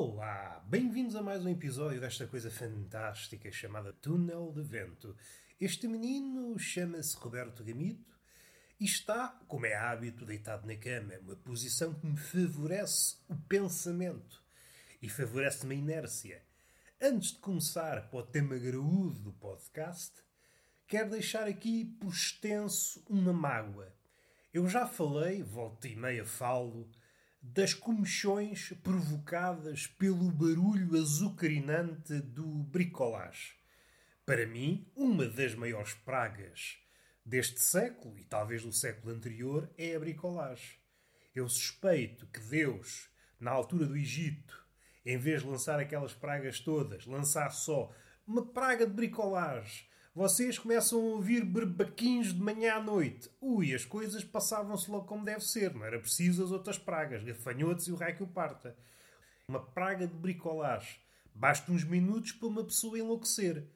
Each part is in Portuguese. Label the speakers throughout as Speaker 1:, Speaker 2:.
Speaker 1: Olá, bem-vindos a mais um episódio desta coisa fantástica chamada Túnel de Vento. Este menino chama-se Roberto Gamito e está, como é hábito, deitado na cama, uma posição que me favorece o pensamento e favorece-me a inércia. Antes de começar para o tema graúdo do podcast, quero deixar aqui por extenso uma mágoa. Eu já falei, volta e meia falo, das comichões provocadas pelo barulho azucarinante do bricolage. Para mim, uma das maiores pragas deste século e talvez do século anterior é a bricolage. Eu suspeito que Deus, na altura do Egito, em vez de lançar aquelas pragas todas, lançar só uma praga de bricolage vocês começam a ouvir berbaquins de manhã à noite. Ui, as coisas passavam-se logo como deve ser. Não era preciso as outras pragas, gafanhotos e o raio que o parta. Uma praga de bricolage. Basta uns minutos para uma pessoa enlouquecer.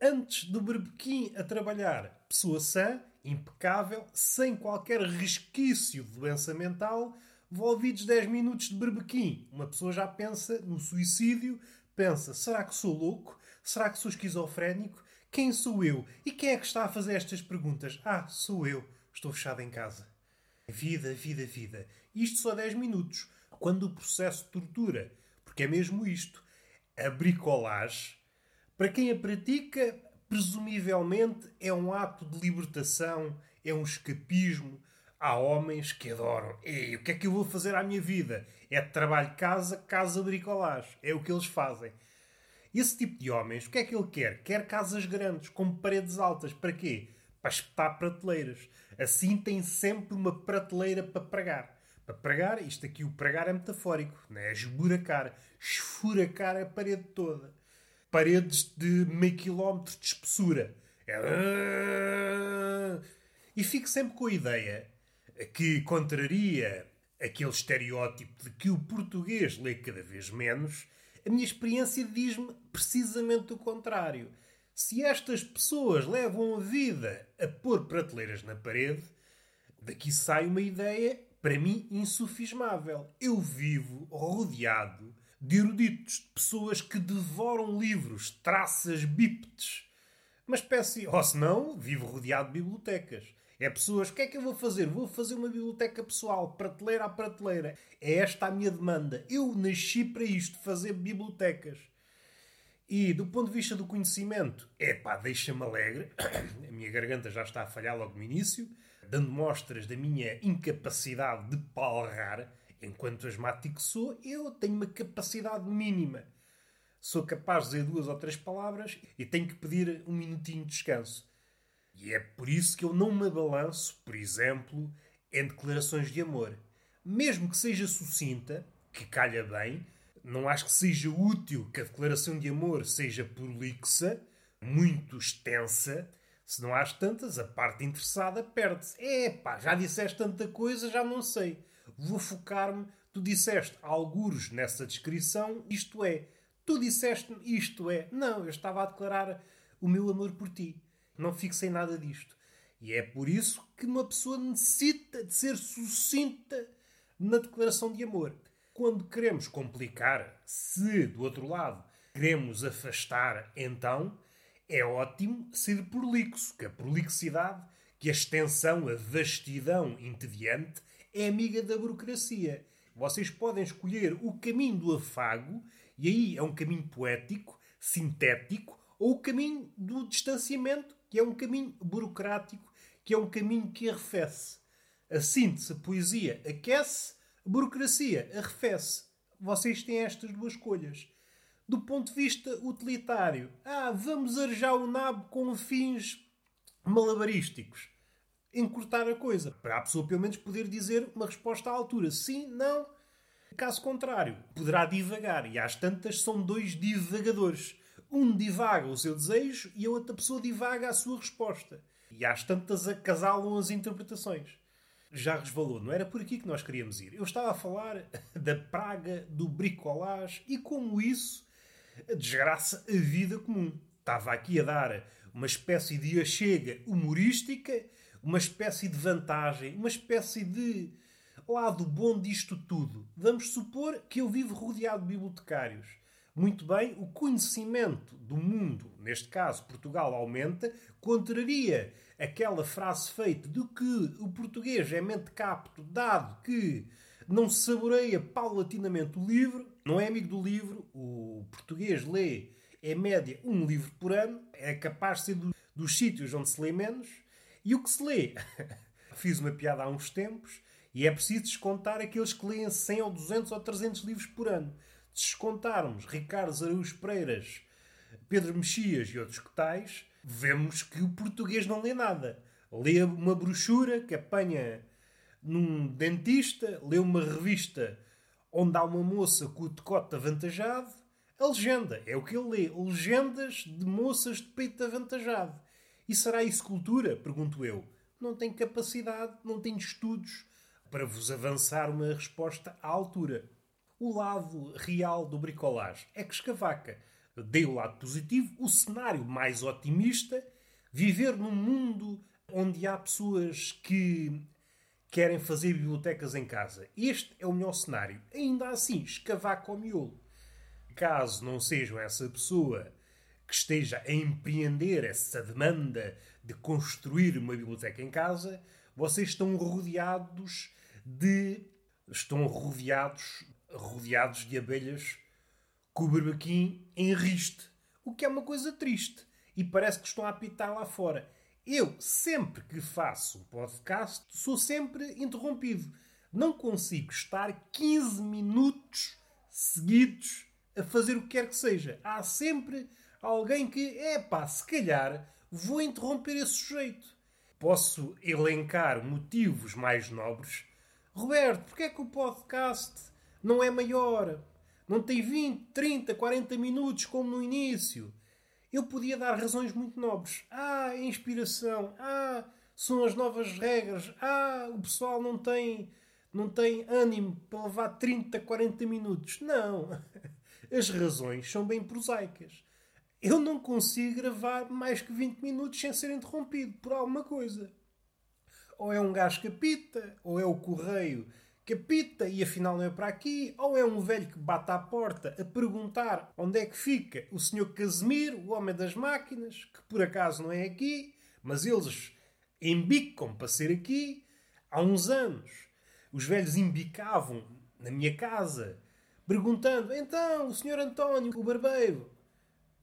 Speaker 1: Antes do berbequim a trabalhar, pessoa sã, impecável, sem qualquer resquício de doença mental, envolvidos 10 minutos de berbequim. Uma pessoa já pensa no suicídio, pensa, será que sou louco? Será que sou esquizofrénico? Quem sou eu? E quem é que está a fazer estas perguntas? Ah, sou eu. Estou fechado em casa. Vida, vida, vida. Isto só 10 minutos. Quando o processo tortura. Porque é mesmo isto. A bricolagem, para quem a pratica, presumivelmente é um ato de libertação, é um escapismo. Há homens que adoram. Ei, o que é que eu vou fazer à minha vida? É trabalho casa, casa bricolagem. É o que eles fazem. Esse tipo de homens, o que é que ele quer? Quer casas grandes, com paredes altas. Para quê? Para espetar prateleiras. Assim tem sempre uma prateleira para pregar. Para pregar, isto aqui, o pregar é metafórico, não é? Esburacar, esfuracar a parede toda. Paredes de meio quilómetro de espessura. É... E fico sempre com a ideia que contraria aquele estereótipo de que o português lê cada vez menos a minha experiência diz-me precisamente o contrário. Se estas pessoas levam a vida a pôr prateleiras na parede, daqui sai uma ideia, para mim, insufismável. Eu vivo rodeado de eruditos, de pessoas que devoram livros, traças bípedes. Uma espécie, ou se não, vivo rodeado de bibliotecas. É pessoas, o que é que eu vou fazer? Vou fazer uma biblioteca pessoal, prateleira a prateleira. É esta a minha demanda. Eu nasci para isto, fazer bibliotecas. E do ponto de vista do conhecimento, é pá, deixa-me alegre. A minha garganta já está a falhar logo no início, dando mostras da minha incapacidade de palrar. Enquanto asmático sou, eu tenho uma capacidade mínima. Sou capaz de dizer duas ou três palavras e tenho que pedir um minutinho de descanso. E é por isso que eu não me abalanço, por exemplo, em declarações de amor. Mesmo que seja sucinta, que calha bem, não acho que seja útil que a declaração de amor seja prolixa, muito extensa. Se não há tantas, a parte interessada perde-se. É pá, já disseste tanta coisa, já não sei. Vou focar-me. Tu disseste algures nessa descrição, isto é. Tu disseste isto é. Não, eu estava a declarar o meu amor por ti. Não fico sem nada disto. E é por isso que uma pessoa necessita de ser sucinta na declaração de amor. Quando queremos complicar, se do outro lado queremos afastar, então é ótimo ser prolixo, que a prolixidade, que a extensão, a vastidão entediante é amiga da burocracia. Vocês podem escolher o caminho do afago, e aí é um caminho poético, sintético, ou o caminho do distanciamento, que é um caminho burocrático, que é um caminho que arrefece. A síntese, a poesia aquece, a burocracia arrefece. Vocês têm estas duas escolhas. Do ponto de vista utilitário, ah, vamos arejar o nabo com fins malabarísticos. Encurtar a coisa. Para a pessoa, pelo menos, poder dizer uma resposta à altura. Sim, não. Caso contrário, poderá divagar. E às tantas são dois divagadores. Um divaga o seu desejo e a outra pessoa divaga a sua resposta. E às tantas acasalam as interpretações. Já resvalou, não era por aqui que nós queríamos ir. Eu estava a falar da praga do bricolage e como isso desgraça a vida comum. Estava aqui a dar uma espécie de achega humorística, uma espécie de vantagem, uma espécie de lado bom disto tudo. Vamos supor que eu vivo rodeado de bibliotecários. Muito bem, o conhecimento do mundo, neste caso Portugal, aumenta, contraria aquela frase feita de que o português é mente capto, dado que não saboreia paulatinamente o livro, não é amigo do livro, o português lê, em média, um livro por ano, é capaz de ser do, dos sítios onde se lê menos, e o que se lê? Fiz uma piada há uns tempos, e é preciso descontar aqueles que leem 100 ou 200 ou 300 livros por ano. Descontarmos Ricardo Araújo Pereiras, Pedro Mexias e outros que tais, vemos que o português não lê nada. Lê uma brochura que apanha num dentista, lê uma revista onde há uma moça com o decote avantajado. A legenda é o que ele lê. Legendas de moças de peito avantajado. E será isso cultura? Pergunto eu. Não tenho capacidade, não tenho estudos para vos avançar uma resposta à altura. O lado real do bricolage é que escavaca. Dei o lado positivo, o cenário mais otimista, viver num mundo onde há pessoas que querem fazer bibliotecas em casa. Este é o melhor cenário. Ainda assim, escavaca ao miolo. Caso não sejam essa pessoa que esteja a empreender essa demanda de construir uma biblioteca em casa, vocês estão rodeados de. estão rodeados, rodeados de abelhas com o berbequim em riste. O que é uma coisa triste. E parece que estão a apitar lá fora. Eu, sempre que faço um podcast, sou sempre interrompido. Não consigo estar 15 minutos seguidos a fazer o que quer que seja. Há sempre alguém que, é pá, se calhar vou interromper esse sujeito. Posso elencar motivos mais nobres Roberto, porquê é que o podcast não é maior? Não tem 20, 30, 40 minutos como no início? Eu podia dar razões muito nobres. Ah, inspiração. Ah, são as novas regras. Ah, o pessoal não tem, não tem ânimo para levar 30, 40 minutos. Não. As razões são bem prosaicas. Eu não consigo gravar mais que 20 minutos sem ser interrompido por alguma coisa ou é um gajo que apita, ou é o correio que apita e afinal não é para aqui, ou é um velho que bate à porta a perguntar onde é que fica o senhor Casimiro, o homem das máquinas, que por acaso não é aqui, mas eles embicam para ser aqui. Há uns anos, os velhos embicavam na minha casa, perguntando: então, o senhor António, o barbeiro,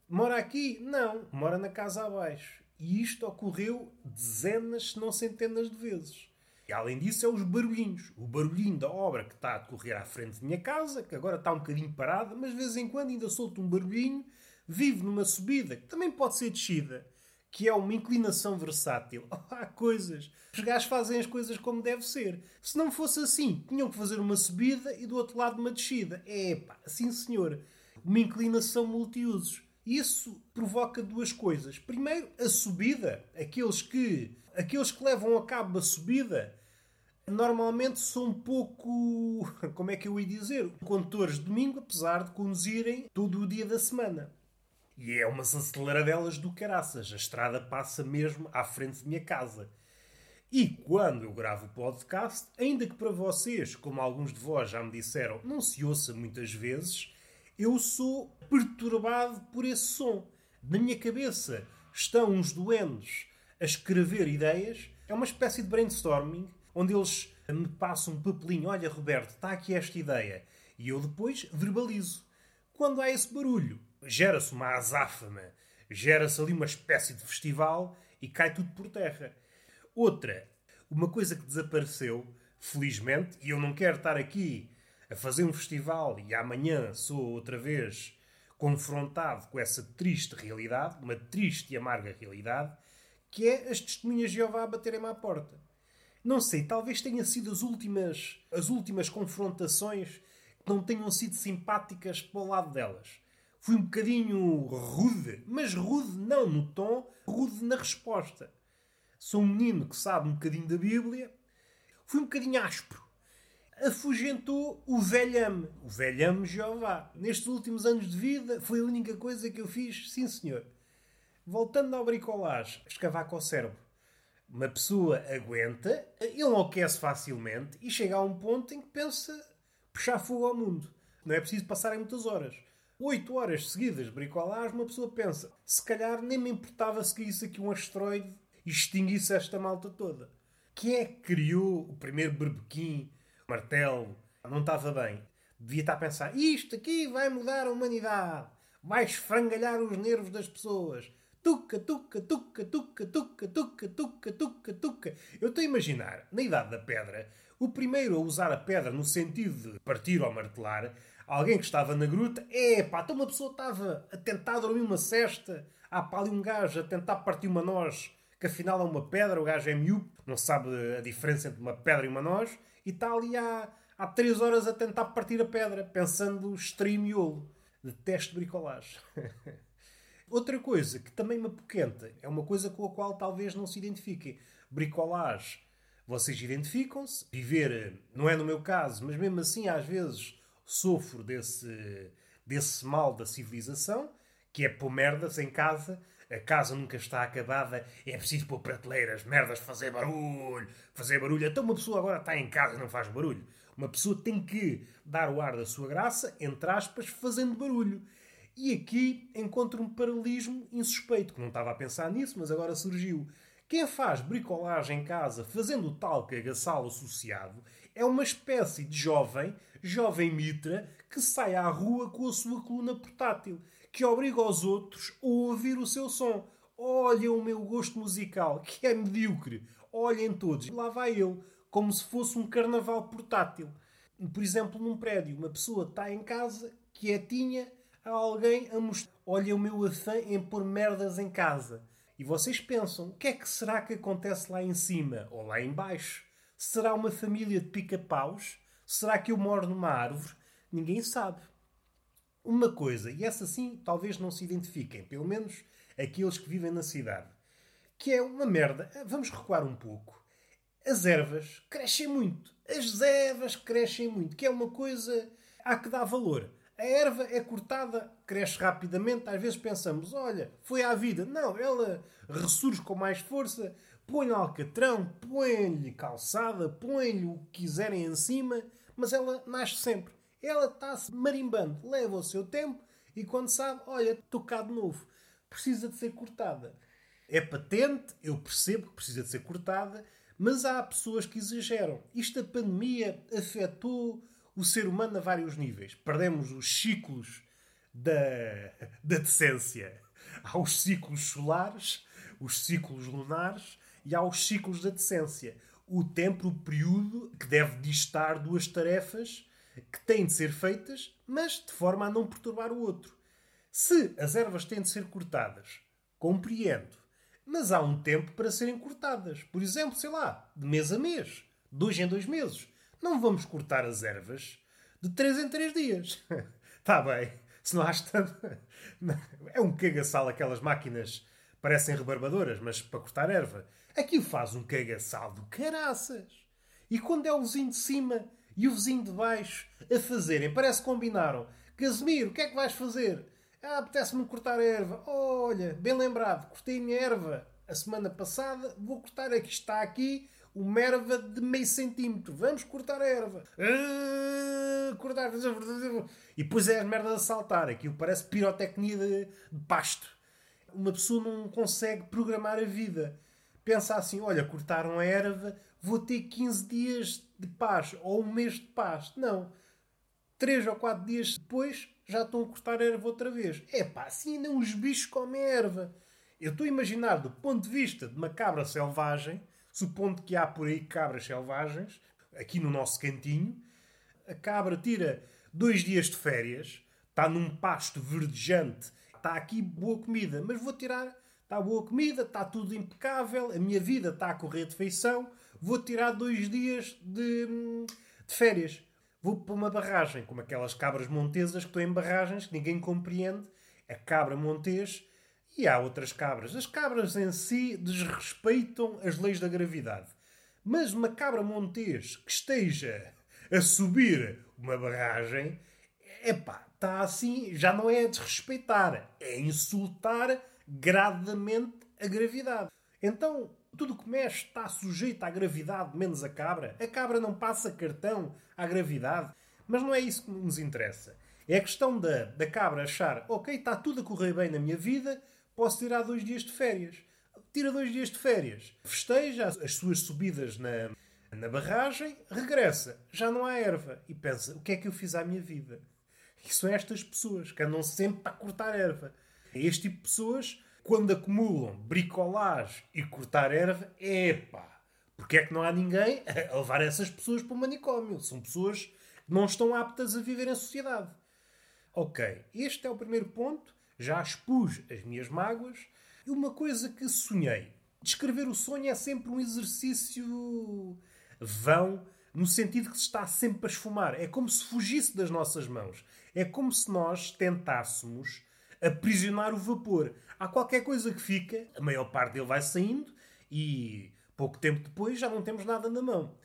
Speaker 1: mora aqui? Não, mora na casa abaixo. E isto ocorreu dezenas, se não centenas de vezes. E além disso, é os barulhinhos. O barulhinho da obra que está a decorrer à frente da minha casa, que agora está um bocadinho parada, mas de vez em quando ainda solto um barulhinho. Vivo numa subida, que também pode ser descida, que é uma inclinação versátil. Há coisas. Os gajos fazem as coisas como deve ser. Se não fosse assim, tinham que fazer uma subida e do outro lado uma descida. É pá, sim senhor. Uma inclinação multiusos. Isso provoca duas coisas. Primeiro, a subida. Aqueles que, aqueles que levam a cabo a subida normalmente são um pouco. Como é que eu ia dizer? Condutores de domingo, apesar de conduzirem todo o dia da semana. E é umas aceleradelas do caraças. A estrada passa mesmo à frente da minha casa. E quando eu gravo o podcast, ainda que para vocês, como alguns de vós já me disseram, não se ouça muitas vezes, eu sou perturbado por esse som. Na minha cabeça estão uns doentes a escrever ideias. É uma espécie de brainstorming onde eles me passam um papelinho. Olha, Roberto, está aqui esta ideia. E eu depois verbalizo. Quando há esse barulho, gera-se uma azáfama, gera-se ali uma espécie de festival e cai tudo por terra. Outra, uma coisa que desapareceu, felizmente, e eu não quero estar aqui a fazer um festival e amanhã sou outra vez confrontado com essa triste realidade, uma triste e amarga realidade, que é as testemunhas de Jeová baterem-me à porta. Não sei, talvez tenha sido as últimas, as últimas confrontações que não tenham sido simpáticas para o lado delas. Fui um bocadinho rude, mas rude não no tom, rude na resposta. Sou um menino que sabe um bocadinho da Bíblia. Fui um bocadinho áspero afugentou o velhame. O velhame Jeová. Nestes últimos anos de vida foi a única coisa que eu fiz, sim senhor. Voltando ao bricolage, escavar com o cérebro. Uma pessoa aguenta, enlouquece facilmente e chega a um ponto em que pensa puxar fogo ao mundo. Não é preciso passarem muitas horas. Oito horas seguidas de uma pessoa pensa se calhar nem me importava se caísse aqui um asteroide e extinguisse esta malta toda. Quem é que criou o primeiro berbequim, martelo? Não estava bem. Devia estar a pensar: isto aqui vai mudar a humanidade, vai esfrangalhar os nervos das pessoas. Tuca, tuca, tuca, tuca, tuca, tuca, tuca, tuca, tuca. Eu estou a imaginar, na Idade da Pedra, o primeiro a usar a pedra no sentido de partir ou martelar, alguém que estava na gruta, é pá, então uma pessoa estava a tentar dormir uma cesta, há pá ali um gajo a tentar partir uma noz, que afinal é uma pedra, o gajo é miúdo, não sabe a diferença entre uma pedra e uma noz, e está ali há, há três horas a tentar partir a pedra, pensando extremo miolo. Detesto bricolagem. Outra coisa que também me apoquenta é uma coisa com a qual talvez não se identifiquem. Bricolagem. Vocês identificam-se. Viver, não é no meu caso, mas mesmo assim às vezes sofro desse, desse mal da civilização, que é pôr merdas em casa. A casa nunca está acabada, é preciso pôr prateleiras, merdas, fazer barulho, fazer barulho. Então uma pessoa agora está em casa e não faz barulho. Uma pessoa tem que dar o ar da sua graça, entre aspas, fazendo barulho. E aqui encontro um paralelismo insuspeito, que não estava a pensar nisso, mas agora surgiu. Quem faz bricolagem em casa fazendo o tal cagaçal associado é uma espécie de jovem, jovem mitra, que sai à rua com a sua coluna portátil, que obriga os outros a ouvir o seu som. Olha o meu gosto musical, que é medíocre. Olhem todos. Lá vai ele, como se fosse um carnaval portátil. Por exemplo, num prédio, uma pessoa está em casa, quietinha, há alguém a mostrar: Olha o meu afã em pôr merdas em casa. E vocês pensam: o que é que será que acontece lá em cima ou lá em baixo? Será uma família de pica-paus? Será que eu moro numa árvore? Ninguém sabe. Uma coisa, e essa sim talvez não se identifiquem, pelo menos aqueles que vivem na cidade, que é uma merda. Vamos recuar um pouco. As ervas crescem muito. As ervas crescem muito, que é uma coisa há que dar valor. A erva é cortada, cresce rapidamente. Às vezes pensamos, olha, foi à vida. Não, ela ressurge com mais força. Põe-lhe alcatrão, põe-lhe calçada, põe-lhe o que quiserem em cima, mas ela nasce sempre. Ela está-se marimbando, leva o seu tempo e quando sabe, olha, estou cá de novo. Precisa de ser cortada. É patente, eu percebo que precisa de ser cortada, mas há pessoas que exageram. Isto, a pandemia, afetou o ser humano a vários níveis. Perdemos os ciclos da, da decência. Há os ciclos solares, os ciclos lunares e há os ciclos da decência. O tempo, o período que deve distar duas tarefas que têm de ser feitas, mas de forma a não perturbar o outro. Se as ervas têm de ser cortadas, compreendo, mas há um tempo para serem cortadas. Por exemplo, sei lá, de mês a mês, dois em dois meses. Não vamos cortar as ervas de 3 em 3 dias. Está bem. Se não há tanto. É um cagaçal aquelas máquinas parecem rebarbadoras, mas para cortar erva. Aquilo faz um cagaçal do caraças. E quando é o vizinho de cima e o vizinho de baixo a fazerem, parece que combinaram. Casemiro, o que é que vais fazer? Ah, apetece-me cortar a erva. Olha, bem lembrado, cortei a minha erva a semana passada, vou cortar aqui, está aqui uma erva de meio centímetro. Vamos cortar a erva. Ah, cortar. E depois é as merdas a saltar. Aquilo parece pirotecnia de, de pasto. Uma pessoa não consegue programar a vida. Pensa assim: olha, cortaram a erva, vou ter 15 dias de paz ou um mês de paz. Não. 3 ou 4 dias depois já estão a cortar a erva outra vez. É pá, assim ainda os bichos comem erva. Eu estou a imaginar, do ponto de vista de uma cabra selvagem, supondo que há por aí cabras selvagens, aqui no nosso cantinho, a cabra tira dois dias de férias, está num pasto verdejante, está aqui boa comida, mas vou tirar, está boa comida, está tudo impecável, a minha vida está a correr de feição, vou tirar dois dias de, de férias. Vou para uma barragem, como aquelas cabras montesas que estão em barragens que ninguém compreende. A cabra montês e há outras cabras. As cabras em si desrespeitam as leis da gravidade. Mas uma cabra montês que esteja a subir uma barragem, epá, está assim, já não é a desrespeitar, é insultar grademente a gravidade. Então, Tudo que mexe está sujeito à gravidade, menos a cabra. A cabra não passa cartão à gravidade. Mas não é isso que nos interessa. É a questão da, da cabra achar, ok, está tudo a correr bem na minha vida, posso tirar dois dias de férias. Tira dois dias de férias, festeja as suas subidas na, na barragem, regressa, já não há erva e pensa: o que é que eu fiz à minha vida? E são estas pessoas que andam sempre para cortar erva. É este tipo de pessoas, quando acumulam bricolagem e cortar erva, epá, porque é que não há ninguém a levar essas pessoas para o manicômio? São pessoas que não estão aptas a viver em sociedade. Ok, este é o primeiro ponto. Já expus as minhas mágoas. E uma coisa que sonhei. Descrever o sonho é sempre um exercício vão, no sentido que se está sempre a esfumar. É como se fugisse das nossas mãos. É como se nós tentássemos aprisionar o vapor. Há qualquer coisa que fica, a maior parte dele vai saindo e pouco tempo depois já não temos nada na mão.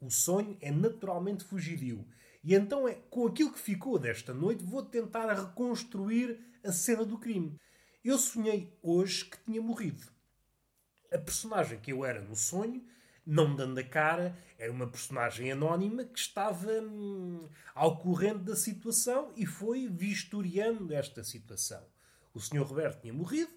Speaker 1: O sonho é naturalmente fugidio. E então é com aquilo que ficou desta noite vou tentar reconstruir a cena do crime. Eu sonhei hoje que tinha morrido. A personagem que eu era no sonho não me dando a cara, era uma personagem anónima que estava hum, ao corrente da situação e foi vistoriando esta situação. O Sr. Roberto tinha morrido,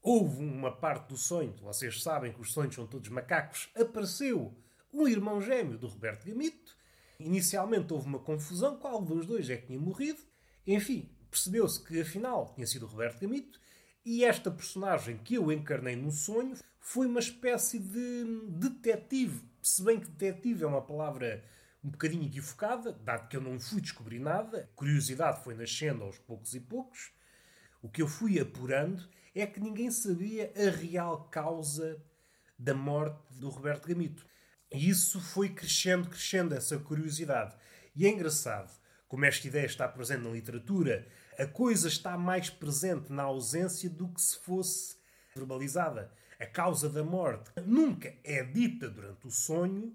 Speaker 1: houve uma parte do sonho, vocês sabem que os sonhos são todos macacos, apareceu um irmão gêmeo do Roberto Gamito. Inicialmente houve uma confusão, qual dos dois é que tinha morrido. Enfim, percebeu-se que afinal tinha sido o Roberto Gamito e esta personagem que eu encarnei no sonho foi uma espécie de detetive. Se bem que detetive é uma palavra um bocadinho equivocada, dado que eu não fui descobrir nada, curiosidade foi nascendo aos poucos e poucos. O que eu fui apurando é que ninguém sabia a real causa da morte do Roberto Gamito. E isso foi crescendo, crescendo, essa curiosidade. E é engraçado como esta ideia está presente na literatura, a coisa está mais presente na ausência do que se fosse verbalizada. A causa da morte nunca é dita durante o sonho,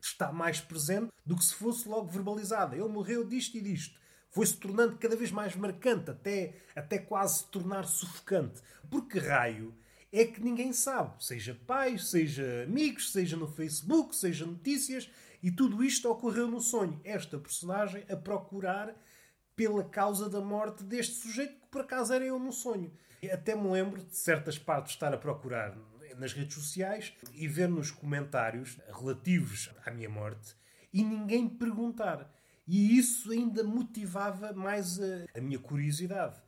Speaker 1: está mais presente do que se fosse logo verbalizada. Ele morreu disto e disto. Foi-se tornando cada vez mais marcante, até, até quase se tornar sufocante. Porque raio é que ninguém sabe, seja pais, seja amigos, seja no Facebook, seja notícias, e tudo isto ocorreu no sonho. Esta personagem a procurar pela causa da morte deste sujeito que por acaso era eu no sonho. Até me lembro de certas partes estar a procurar nas redes sociais e ver nos comentários relativos à minha morte e ninguém perguntar. E isso ainda motivava mais a, a minha curiosidade.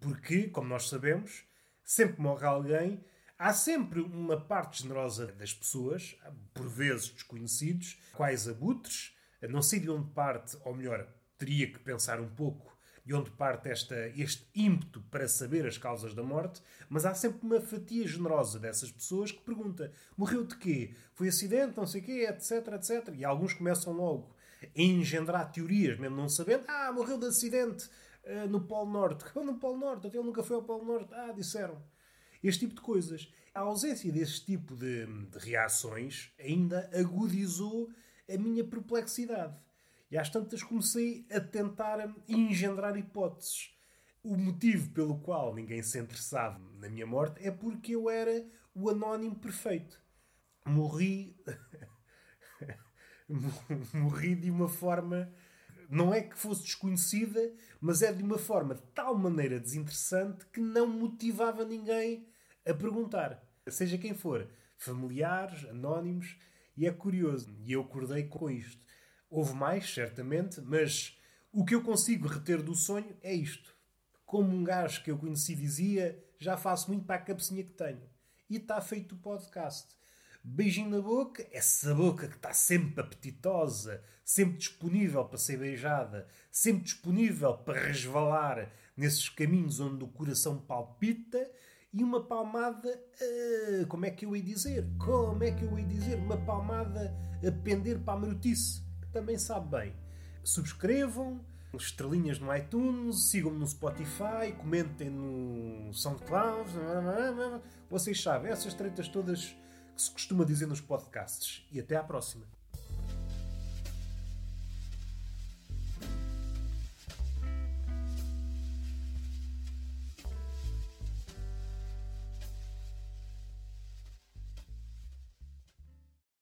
Speaker 1: Porque, como nós sabemos, sempre morre alguém, há sempre uma parte generosa das pessoas, por vezes desconhecidos, quais abutres, não sei de onde parte, ou melhor, teria que pensar um pouco de onde parte esta, este ímpeto para saber as causas da morte, mas há sempre uma fatia generosa dessas pessoas que pergunta: morreu de quê? Foi acidente, não sei o quê, etc, etc. E alguns começam logo a engendrar teorias, mesmo não sabendo: ah, morreu de acidente uh, no Polo Norte. no Polo Norte? Até ele nunca foi ao Polo Norte. Ah, disseram. Este tipo de coisas. A ausência desse tipo de, de reações ainda agudizou a minha perplexidade. E às tantas comecei a tentar engendrar hipóteses. O motivo pelo qual ninguém se interessava na minha morte é porque eu era o anónimo perfeito. Morri. Morri de uma forma. Não é que fosse desconhecida, mas é de uma forma de tal maneira desinteressante que não motivava ninguém a perguntar. Seja quem for, familiares, anónimos, e é curioso. E eu acordei com isto. Houve mais, certamente, mas o que eu consigo reter do sonho é isto. Como um gajo que eu conheci dizia, já faço muito para a cabecinha que tenho. E está feito o podcast. Beijinho na boca, essa boca que está sempre apetitosa, sempre disponível para ser beijada, sempre disponível para resvalar nesses caminhos onde o coração palpita e uma palmada, uh, como é que eu ia dizer? Como é que eu ia dizer? Uma palmada a pender para a marotice também sabe bem. Subscrevam, estrelinhas no iTunes, sigam-me no Spotify, comentem no SoundCloud. Vocês sabem, essas tretas todas que se costuma dizer nos podcasts. E até à próxima.